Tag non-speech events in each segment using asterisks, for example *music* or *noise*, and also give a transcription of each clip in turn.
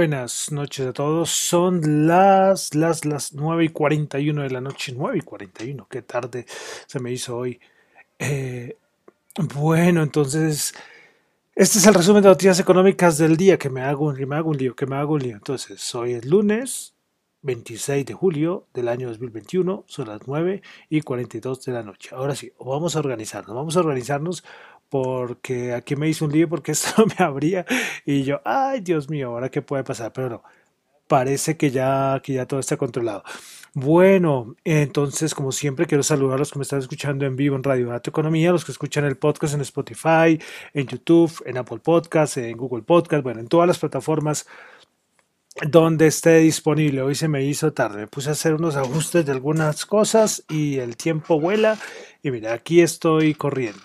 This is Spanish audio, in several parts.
Buenas noches a todos. Son las, las, las 9 y 41 de la noche. 9 y 41, qué tarde se me hizo hoy. Eh, bueno, entonces, este es el resumen de noticias económicas del día. Que me hago, que me hago un lío, que me hago un lío. Entonces, hoy es lunes 26 de julio del año 2021. Son las 9 y 42 de la noche. Ahora sí, vamos a organizarnos. Vamos a organizarnos porque aquí me hizo un lío porque *laughs* esto me abría y yo, ay Dios mío, ahora qué puede pasar, pero no, parece que ya, que ya todo está controlado. Bueno, entonces como siempre quiero saludar a los que me están escuchando en vivo en Radio Dato Economía, los que escuchan el podcast en Spotify, en YouTube, en Apple Podcast, en Google Podcast, bueno, en todas las plataformas donde esté disponible. Hoy se me hizo tarde, me puse a hacer unos ajustes de algunas cosas y el tiempo vuela y mira, aquí estoy corriendo.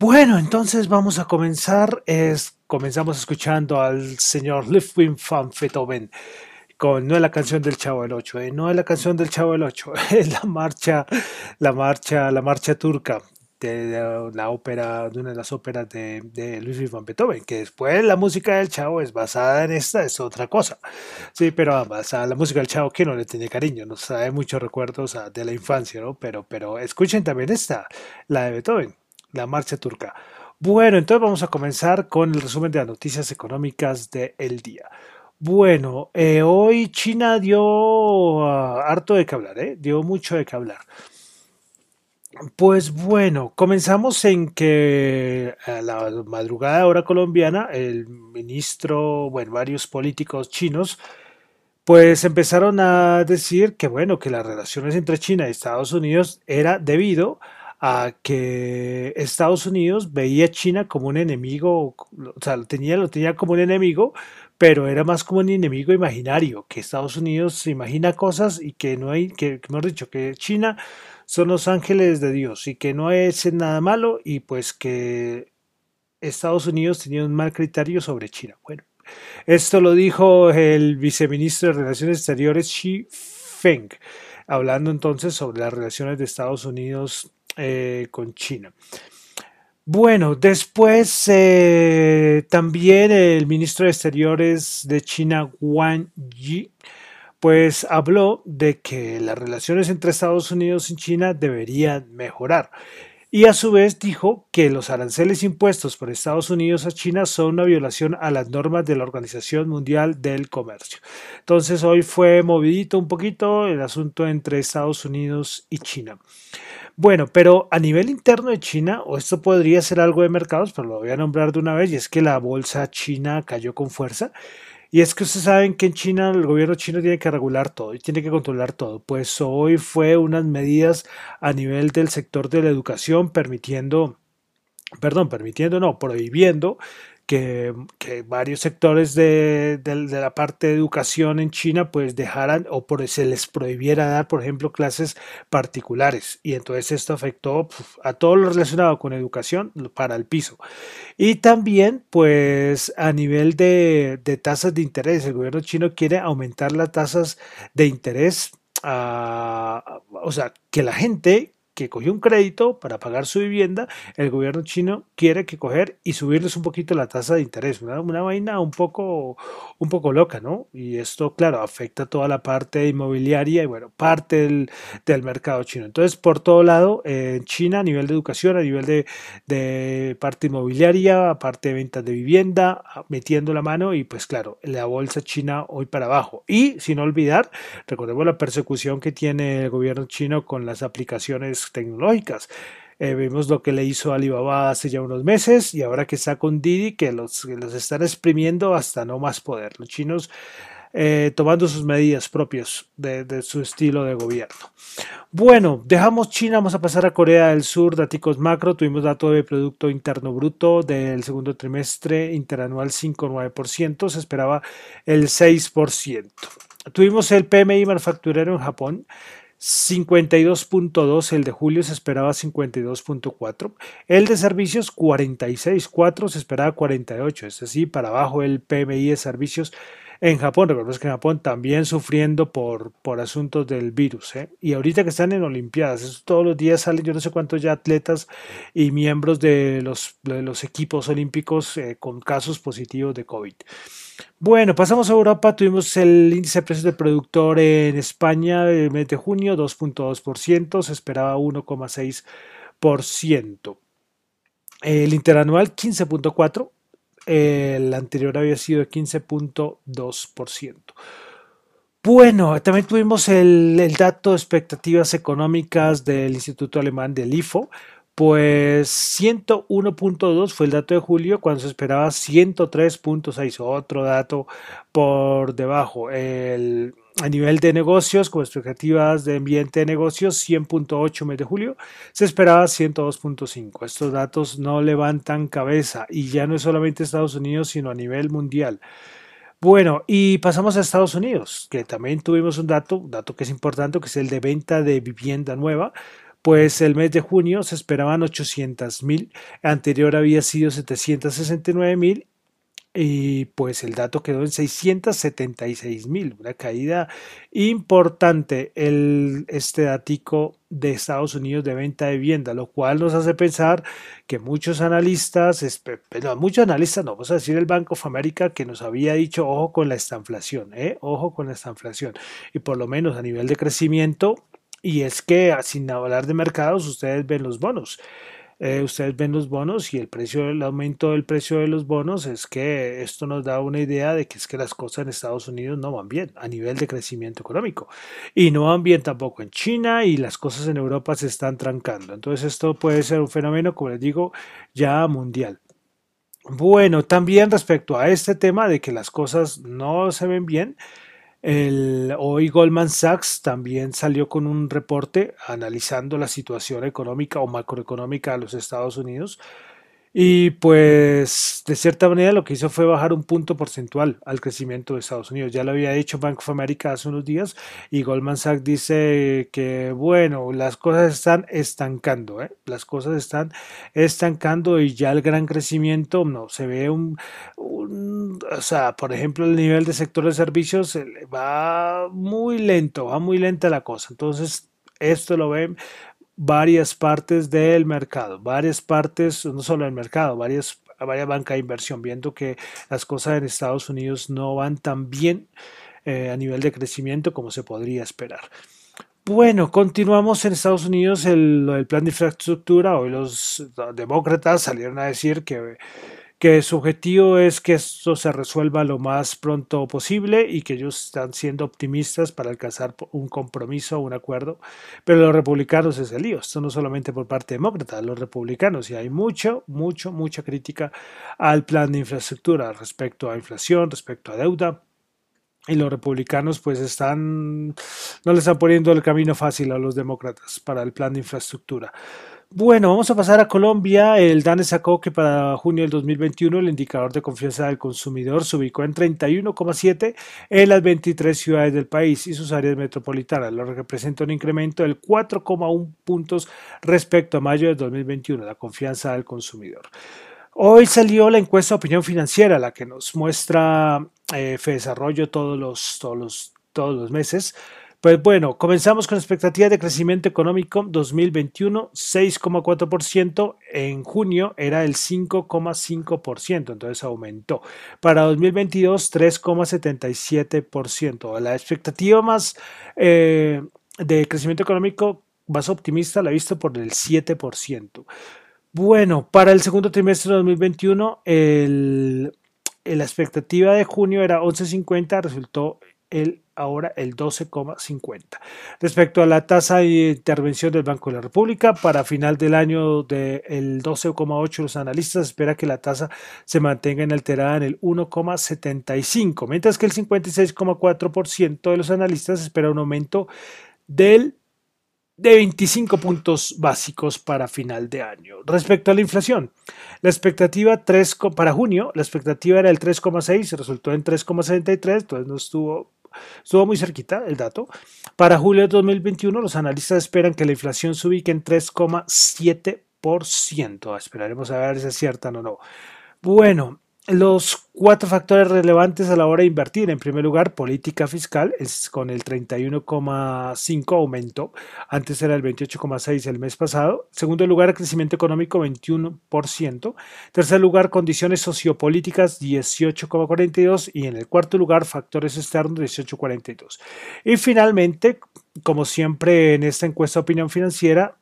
Bueno, entonces vamos a comenzar. Es, comenzamos escuchando al señor Ludwig van Beethoven con no es la canción del Chavo del Ocho, eh, no es la canción del Chavo del Ocho, *laughs* es la marcha, la marcha, la marcha turca de, la ópera, de una de las óperas de, de Ludwig van Beethoven, que después la música del Chavo es basada en esta, es otra cosa. Sí, pero basada la música del Chavo que no le tiene cariño, nos trae muchos recuerdos de la infancia, ¿no? Pero, pero escuchen también esta, la de Beethoven la marcha turca. Bueno, entonces vamos a comenzar con el resumen de las noticias económicas del día. Bueno, eh, hoy China dio ah, harto de qué hablar, ¿eh? dio mucho de qué hablar. Pues bueno, comenzamos en que a la madrugada hora colombiana, el ministro, bueno, varios políticos chinos, pues empezaron a decir que bueno, que las relaciones entre China y Estados Unidos era debido a que Estados Unidos veía a China como un enemigo, o sea, lo tenía, lo tenía como un enemigo, pero era más como un enemigo imaginario, que Estados Unidos se imagina cosas y que no hay, que, hemos dicho, que China son los ángeles de Dios y que no es nada malo y pues que Estados Unidos tenía un mal criterio sobre China. Bueno, esto lo dijo el viceministro de Relaciones Exteriores Xi Feng, hablando entonces sobre las relaciones de Estados Unidos eh, con China. Bueno, después eh, también el ministro de Exteriores de China, Wang Yi, pues habló de que las relaciones entre Estados Unidos y China deberían mejorar. Y a su vez dijo que los aranceles impuestos por Estados Unidos a China son una violación a las normas de la Organización Mundial del Comercio. Entonces hoy fue movidito un poquito el asunto entre Estados Unidos y China. Bueno, pero a nivel interno de China, o esto podría ser algo de mercados, pero lo voy a nombrar de una vez, y es que la bolsa china cayó con fuerza. Y es que ustedes saben que en China el gobierno chino tiene que regular todo y tiene que controlar todo. Pues hoy fue unas medidas a nivel del sector de la educación permitiendo, perdón, permitiendo, no, prohibiendo que, varios sectores de, la parte de educación en China pues dejaran o por, se les prohibiera dar, por ejemplo, clases particulares. Y entonces esto afectó a todo lo relacionado con educación para el piso. Y también pues a nivel de, tasas de interés, el gobierno chino quiere aumentar las tasas de interés. o sea, que la gente que cogió un crédito para pagar su vivienda, el gobierno chino quiere que coger y subirles un poquito la tasa de interés. Una, una vaina un poco, un poco loca, ¿no? Y esto, claro, afecta toda la parte inmobiliaria y, bueno, parte del, del mercado chino. Entonces, por todo lado, en China, a nivel de educación, a nivel de, de parte inmobiliaria, parte de ventas de vivienda, metiendo la mano y, pues, claro, la bolsa china hoy para abajo. Y, sin olvidar, recordemos la persecución que tiene el gobierno chino con las aplicaciones tecnológicas. Eh, vimos lo que le hizo Alibaba hace ya unos meses y ahora que está con Didi que los, los están exprimiendo hasta no más poder. Los chinos eh, tomando sus medidas propias de, su estilo de gobierno. Bueno, dejamos China, vamos a pasar a Corea del Sur, datos macro, tuvimos dato de Producto Interno Bruto del segundo trimestre interanual 5,9%, se esperaba el 6%. Tuvimos el PMI manufacturero en Japón 52.2, el de julio se esperaba 52.4, el de servicios 46.4 se esperaba 48, es decir, para abajo el PMI de servicios en Japón. Recordemos que en Japón también sufriendo por, por asuntos del virus. ¿eh? Y ahorita que están en Olimpiadas, todos los días salen yo no sé cuántos ya atletas y miembros de los, de los equipos olímpicos eh, con casos positivos de COVID. Bueno, pasamos a Europa. Tuvimos el índice de precios del productor en España el mes de junio, 2.2%, se esperaba 1,6%. El interanual 15.4%, el anterior había sido de 15.2%. Bueno, también tuvimos el, dato de expectativas económicas del Instituto Alemán del IFO, pues 101.2 fue el dato de julio cuando se esperaba 103.6, otro dato por debajo. El, a nivel de negocios, con expectativas de ambiente de negocios, 100.8 mes de julio, se esperaba 102.5. Estos datos no levantan cabeza y ya no es solamente Estados Unidos, sino a nivel mundial. Bueno, y pasamos a Estados Unidos, que también tuvimos un dato, dato que es importante, que es el de venta de vivienda nueva pues el mes de junio se esperaban 800 mil, anterior había sido 769 mil y pues el dato quedó en 676 mil, una caída importante el, este de Estados Unidos de venta de vivienda, lo cual nos hace pensar que muchos analistas, no, muchos analistas, no, vamos a decir el Banco of America que nos había dicho ojo con la estanflación, ¿eh? ojo con la estanflación, y por lo menos a nivel de crecimiento y es que, sin hablar de mercados, ustedes ven los bonos. Eh, ustedes ven los bonos y el precio, el aumento del precio de los bonos es que esto nos da una idea de que es que las cosas en Estados Unidos no van bien a nivel de crecimiento económico y no van bien tampoco en China y las cosas en Europa se están trancando. Entonces esto puede ser un fenómeno, como les digo, ya mundial. Bueno, también respecto a este tema de que las cosas no se ven bien, el, hoy Goldman Sachs también salió con un reporte analizando la situación económica o macroeconómica de los Estados Unidos y pues de cierta manera lo que hizo fue bajar un punto porcentual al crecimiento de Estados Unidos. Ya lo había hecho Bank of America hace unos días y Goldman Sachs dice que bueno, las cosas están estancando, ¿eh? las cosas están estancando y ya el gran crecimiento no se ve un, un, o sea, por ejemplo, el nivel de sector de servicios va muy lento, va muy lenta la cosa. Entonces, esto lo ven varias partes del mercado, varias partes, no solo del mercado, varias, varias bancas de inversión, viendo que las cosas en Estados Unidos no van tan bien eh, a nivel de crecimiento como se podría esperar. Bueno, continuamos en Estados Unidos el, el plan de infraestructura. Hoy los demócratas salieron a decir que que su objetivo es que esto se resuelva lo más pronto posible y que ellos están siendo optimistas para alcanzar un compromiso, un acuerdo. Pero los republicanos es el lío, esto no solamente por parte demócrata, los republicanos, y hay mucho, mucho, mucha crítica al plan de infraestructura respecto a inflación, respecto a deuda. Y los republicanos pues están, no le están poniendo el camino fácil a los demócratas para el plan de infraestructura. Bueno, vamos a pasar a Colombia. El DANE sacó que para junio del 2021 el indicador de confianza del consumidor se ubicó en 31,7 en las 23 ciudades del país y sus áreas metropolitanas, lo que representa un incremento del 4,1 puntos respecto a mayo del 2021, la confianza del consumidor. Hoy salió la encuesta de opinión financiera, la que nos muestra eh, Desarrollo todos los, todos todos los meses. Pues bueno, comenzamos con expectativas de crecimiento económico 2021, 6,4%. En junio era el 5,5%, entonces aumentó. Para 2022, 3,77%. La expectativa más eh, de crecimiento económico más optimista la he visto por el 7%. Bueno, para el segundo trimestre de 2021, el, la expectativa de junio era 11,50, resultó el ahora el 12,50. Respecto a la tasa de intervención del Banco de la República, para final del año del 12,8 los analistas esperan que la tasa se mantenga inalterada en el 1,75, mientras que el 56,4% de los analistas espera un aumento del de 25 puntos básicos para final de año. Respecto a la inflación, la expectativa 3, para junio, la expectativa era el 3,6, resultó en 3,73, entonces no estuvo Estuvo muy cerquita el dato. Para julio de 2021, los analistas esperan que la inflación se ubique en 3,7%. Esperaremos a ver si aciertan o no. Bueno, los cuatro factores relevantes a la hora de invertir. En primer lugar, política fiscal, es con el 31,5 aumento. Antes era el 28,6 el mes pasado. Segundo lugar, crecimiento económico, 21%. Tercer lugar, condiciones sociopolíticas, 18,42. Y en el cuarto lugar, factores externos, 18,42. Y finalmente, como siempre en esta encuesta de opinión financiera,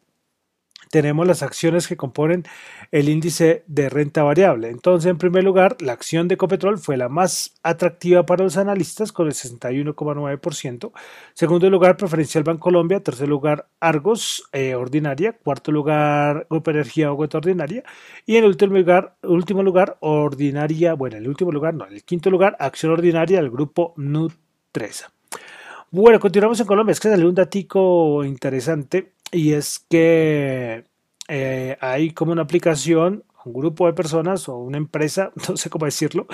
tenemos las acciones que componen el índice de renta variable. Entonces, en primer lugar, la acción de Ecopetrol fue la más atractiva para los analistas con el 61,9%. Segundo lugar, Preferencial Bancolombia. Tercer lugar, Argos eh, Ordinaria. Cuarto lugar, Grupo Energía Bogotá Ordinaria. Y en el último lugar, último lugar, Ordinaria, bueno, en el último lugar, no, en el quinto lugar, Acción Ordinaria del grupo Nutresa. Bueno, continuamos en Colombia. Es que salió un datico interesante y es que eh, hay como una aplicación, un grupo de personas o una empresa, *laughs* no sé cómo decirlo,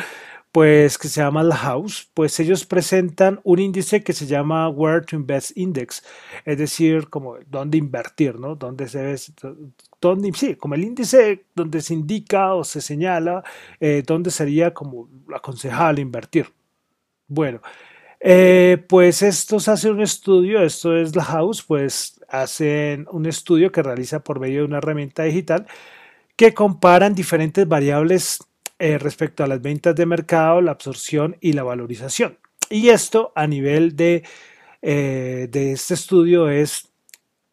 pues que se llama La House, pues ellos presentan un índice que se llama Where to Invest Index, es decir, como dónde invertir, ¿no? Dónde se ve, dónde, sí, como el índice donde se indica o se señala eh, dónde sería como aconsejable invertir. Bueno, eh, pues estos hacen un estudio, esto es La House, pues hacen un estudio que realiza por medio de una herramienta digital que comparan diferentes variables eh, respecto a las ventas de mercado, la absorción y la valorización. Y esto a nivel de, eh, de este estudio es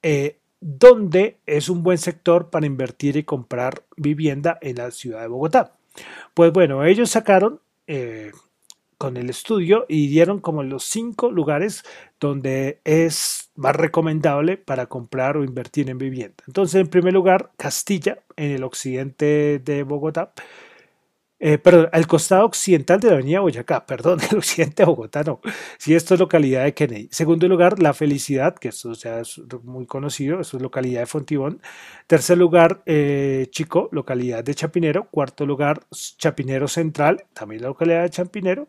eh, dónde es un buen sector para invertir y comprar vivienda en la ciudad de Bogotá. Pues bueno, ellos sacaron con el estudio y dieron como los cinco lugares donde es más recomendable para comprar o invertir en vivienda. Entonces, en primer lugar, Castilla, en el occidente de Bogotá. Eh, perdón, al costado occidental de la avenida Boyacá, *laughs* perdón, el occidente de Bogotá, no. Si esto es localidad de Kennedy. Segundo lugar, La Felicidad, que esto es muy conocido, esto es localidad de Fontibón. Tercer lugar, eh, Chico, localidad de Chapinero. Cuarto lugar, Chapinero Central, también la localidad de Chapinero.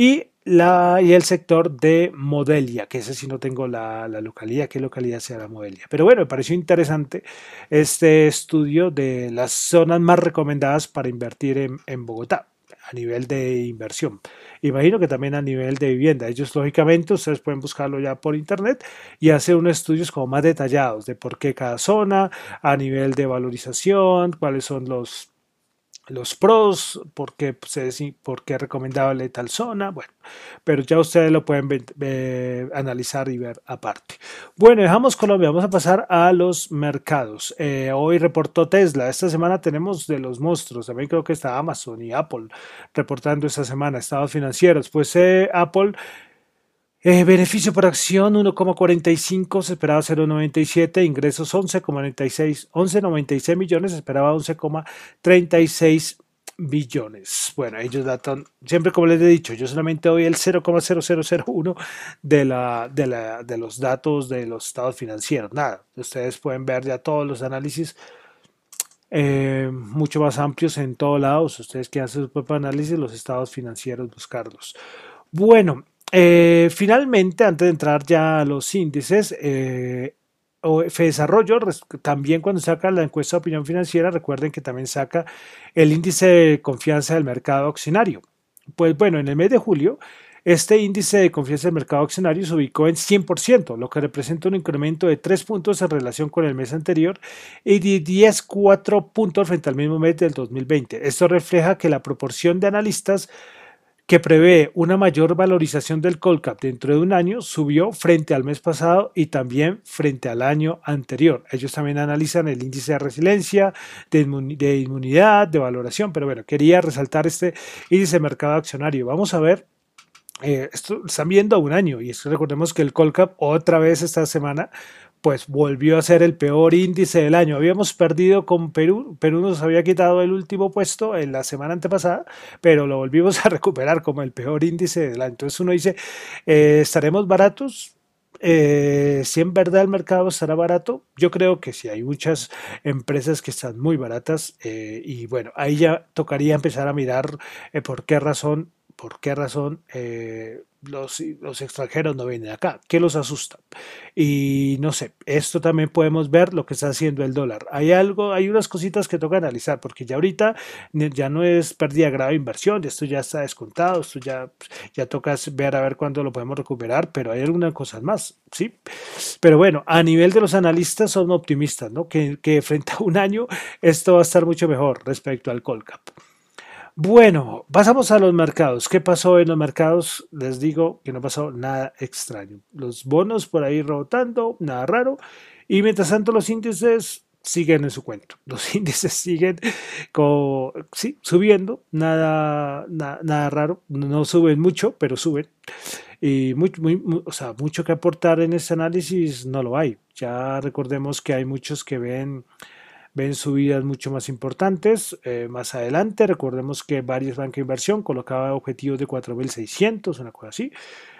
Y, la, y el sector de Modelia, que ese sí no tengo la, localidad, qué localidad la Modelia. Pero bueno, me pareció interesante este estudio de las zonas más recomendadas para invertir en, en Bogotá a nivel de inversión. Imagino que también a nivel de vivienda. Ellos, lógicamente, ustedes pueden buscarlo ya por internet y hacer unos estudios como más detallados de por qué cada zona, a nivel de valorización, cuáles son los los pros, por qué, pues, por qué recomendable tal zona, bueno, pero ya ustedes lo pueden analizar y ver aparte. Bueno, dejamos Colombia, vamos a pasar a los mercados. Eh, hoy reportó Tesla, esta semana tenemos de los monstruos, también creo que está Amazon y Apple reportando esta semana estados financieros, pues eh, Apple eh, beneficio por acción 1,45, se esperaba 0,97, ingresos 11,96, 11,96 millones, se esperaba 11,36 billones. Bueno, ellos datan, siempre como les he dicho, yo solamente doy el 0,0001 de, la, de, la, de los datos de los estados financieros. Nada, ustedes pueden ver ya todos los análisis eh, mucho más amplios en todos lados. Ustedes que hacen su propio análisis, los estados financieros, buscarlos. Bueno, eh, finalmente, antes de entrar ya a los índices, eh, Desarrollo también cuando saca la encuesta de opinión financiera, recuerden que también saca el índice de confianza del mercado accionario. Pues bueno, en el mes de julio, este índice de confianza del mercado accionario se ubicó en 100%, lo que representa un incremento de 3 puntos en relación con el mes anterior y de 10,4 puntos frente al mismo mes del 2020. Esto refleja que la proporción de analistas que prevé una mayor valorización del Colcap dentro de un año, subió frente al mes pasado y también frente al año anterior. Ellos también analizan el índice de resiliencia, de, inmunidad, de valoración, pero bueno, quería resaltar este índice de mercado accionario. Vamos a ver eh, esto están viendo a un año y es recordemos que el Colcap otra vez esta semana pues volvió a ser el peor índice del año. Habíamos perdido con Perú, Perú nos había quitado el último puesto en la semana antepasada, pero lo volvimos a *laughs* recuperar como el peor índice del año. Entonces uno dice, eh, ¿estaremos baratos? Eh, si en verdad el mercado estará barato, yo creo que sí, hay muchas empresas que están muy baratas eh, y bueno, ahí ya tocaría empezar a mirar por qué razón ¿Por qué razón eh, los, extranjeros no vienen acá? ¿Qué los asusta? Y no sé, esto también podemos ver lo que está haciendo el dólar. Hay algo, hay unas cositas que toca analizar, porque ya ahorita ya no es pérdida grave de inversión, esto ya está descontado, esto ya, ya toca ver a ver cuándo lo podemos recuperar, pero hay algunas cosas más, ¿sí? Pero bueno, a nivel de los analistas son optimistas, ¿no? Que, que frente a un año esto va a estar mucho mejor respecto al Colcap. Bueno, pasamos a los mercados. ¿Qué pasó en los mercados? Les digo que no pasó nada extraño. Los bonos por ahí rebotando, nada raro. Y mientras tanto los índices siguen en su cuento. *laughs* Los índices siguen sí, subiendo, nada, nada, raro. No suben mucho, pero suben. Y muy, muy, o sea, mucho que aportar en ese análisis no lo hay. Ya recordemos que hay muchos que ven ven subidas mucho más importantes. Eh, más adelante, recordemos que varios bancos de inversión colocaban objetivos de 4.600, una cosa así.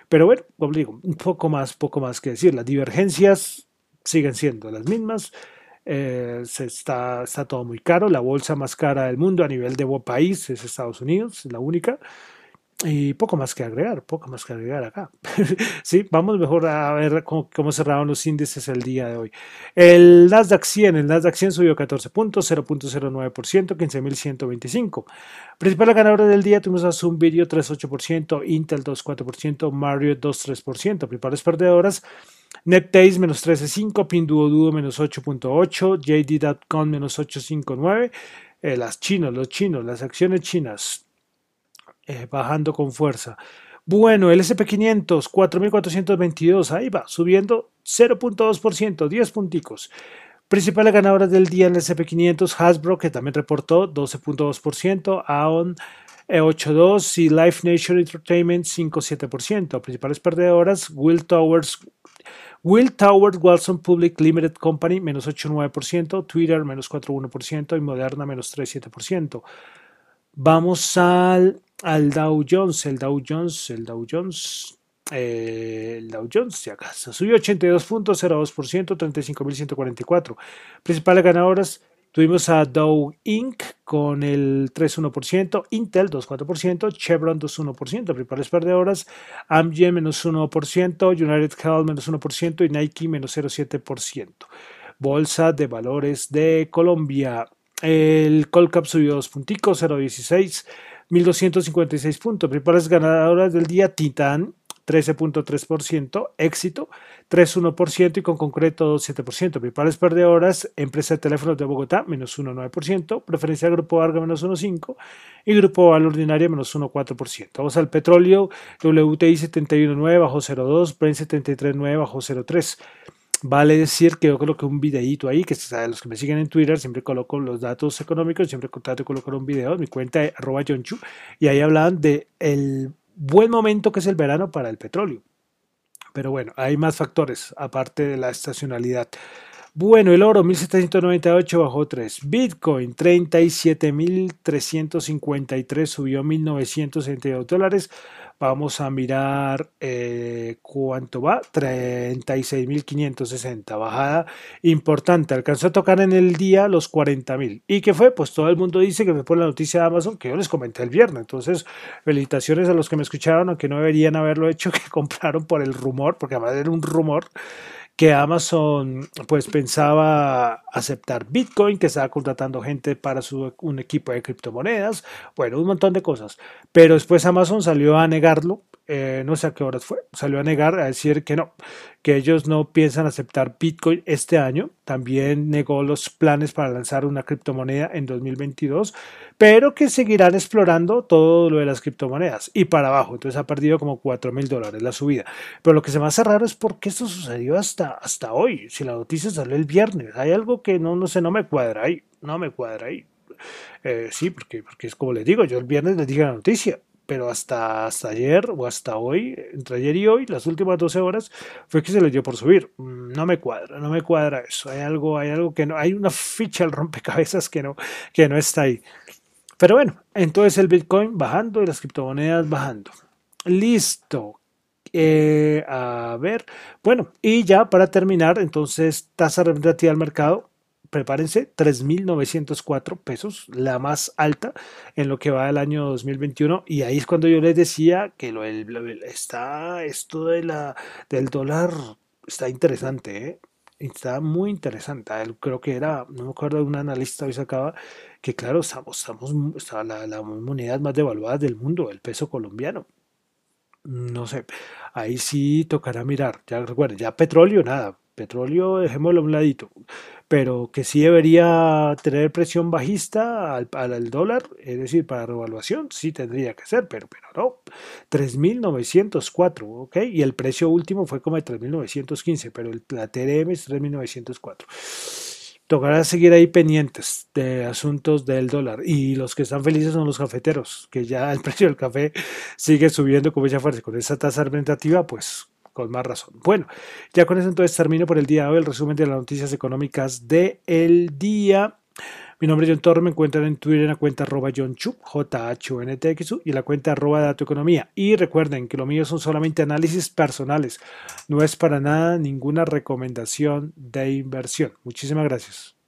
Pero bueno, como digo, un poco más, poco más que decir. Las divergencias siguen siendo las mismas. Eh, se está, está todo muy caro. La bolsa más cara del mundo a nivel de país es Estados Unidos, es la única. Y poco más que agregar, poco más que agregar acá. *laughs* sí, vamos mejor a ver cómo, cerraron los índices el día de hoy. El Nasdaq 100, el Nasdaq 100 subió 14 puntos, 0.09%, 15.125. Principales ganadores del día tuvimos a Zoom Video 3.8%, Intel 2.4%, Marriott 2.3%. Principales perdedoras, NetDays menos 13.5, Pinduoduo menos 8.8, JD.com menos 8.59. Eh, las chinos, los chinos, las acciones chinas eh, bajando con fuerza. Bueno, el SP500, 4.422, ahí va, subiendo 0.2%, 10 punticos. Principales ganadoras del día en el SP500, Hasbro, que también reportó 12.2%, AON 8.2% y Life Nature Entertainment 5.7%. Principales perdedoras, Will Towers, Will Towers Wilson Public Limited Company menos 8.9%, Twitter menos 4.1% y Moderna menos 3.7%. Vamos al al Dow Jones, el Dow Jones, el Dow Jones, eh, el Dow Jones, si acaso, subió 82.02%, 35.144. Principales ganadoras, tuvimos a Dow Inc. con el 3.1%, Intel 2.4%, Chevron 2.1%, principales perdedoras, Amgen menos 1%, United Health menos 1% y Nike menos 0.7%. Bolsa de Valores de Colombia. El Colcap subió 2 punticos, 0.16. 1.256 puntos. Principales ganadoras del día, Titán, 13.3%, Éxito, 3.1% y con concreto 2.7%. Principales perdedoras, Empresa de Teléfonos de Bogotá, menos 1.9%, Preferencia Grupo Arga, menos 1.5% y Grupo Val Ordinaria, menos 1.4%. Vamos al petróleo, WTI 71.9 bajo 0.2, Brent 73.9 bajo 0.3. Vale decir que yo coloqué un videíto ahí, que los que me siguen en Twitter, siempre coloco los datos económicos, siempre trato de colocar un video en mi cuenta de arroba Yonchu, y ahí hablaban de el buen momento que es el verano para el petróleo. Pero bueno, hay más factores aparte de la estacionalidad. Bueno, el oro 1798 bajó 3. Bitcoin 37.353 subió 1.962 dólares. Vamos a mirar eh, cuánto va, 36.560, bajada importante, alcanzó a tocar en el día los 40.000. ¿Y qué fue? Pues todo el mundo dice que fue por la noticia de Amazon que yo les comenté el viernes. Entonces, felicitaciones a los que me escucharon, aunque no deberían haberlo hecho, *laughs* que compraron por el rumor, porque además era un rumor que Amazon pues pensaba aceptar Bitcoin, que estaba contratando gente para su, un equipo de criptomonedas, bueno, un montón de cosas. Pero después Amazon salió a negarlo, eh, no sé a qué horas fue, salió a negar, a decir que no, que ellos no piensan aceptar Bitcoin este año. También negó los planes para lanzar una criptomoneda en 2022, pero que seguirán explorando todo lo de las criptomonedas y para abajo. Entonces ha perdido como 4 mil dólares la subida. Pero lo que se me hace raro es por qué esto sucedió hasta, hasta hoy. Si la noticia salió el viernes, hay algo que no, no sé, no me cuadra ahí. No me cuadra ahí. Eh, sí, porque, porque es como les digo, yo el viernes les dije la noticia pero hasta, hasta ayer o hasta hoy, entre ayer y hoy, las últimas 12 horas, fue que se le dio por subir. Mm, no me cuadra, no me cuadra eso. Hay algo, hay algo que no, hay una ficha al rompecabezas que no, que no está ahí. Pero bueno, entonces el Bitcoin bajando y las criptomonedas bajando. Listo. Eh, a ver, bueno, y ya para terminar, entonces tasa representativa al mercado prepárense, 3.904 pesos, la más alta en lo que va del año 2021. Y ahí es cuando yo les decía que lo, está, esto de la, del dólar está interesante, ¿eh? está muy interesante. Creo que era, no me acuerdo, un analista hoy sacaba que, claro, estamos, estamos está la, la moneda más devaluada del mundo, el peso colombiano. No sé, ahí sí tocará mirar. Ya recuerden, ya petróleo, nada. Petróleo, dejémoslo a un ladito pero que sí debería tener presión bajista al, al, dólar, es decir, para revaluación, sí tendría que ser, pero, pero no. 3.904, ¿ok? Y el precio último fue como de 3.915, pero el, la TRM es 3.904. Tocará seguir ahí pendientes de asuntos del dólar. Y los que están felices son los cafeteros, que ya el *laughs* precio del café sigue subiendo como ya fuerte. Con esa tasa argumentativa, pues con más razón. Bueno, ya con eso entonces termino por el día de hoy el resumen de las noticias económicas del el día. Mi nombre es John Torre, me encuentran en Twitter en la cuenta arroba John Chup, j h n t x y en la cuenta arroba Dato Economía. Y recuerden que lo mío son solamente análisis personales, no es para nada ninguna recomendación de inversión. Muchísimas gracias.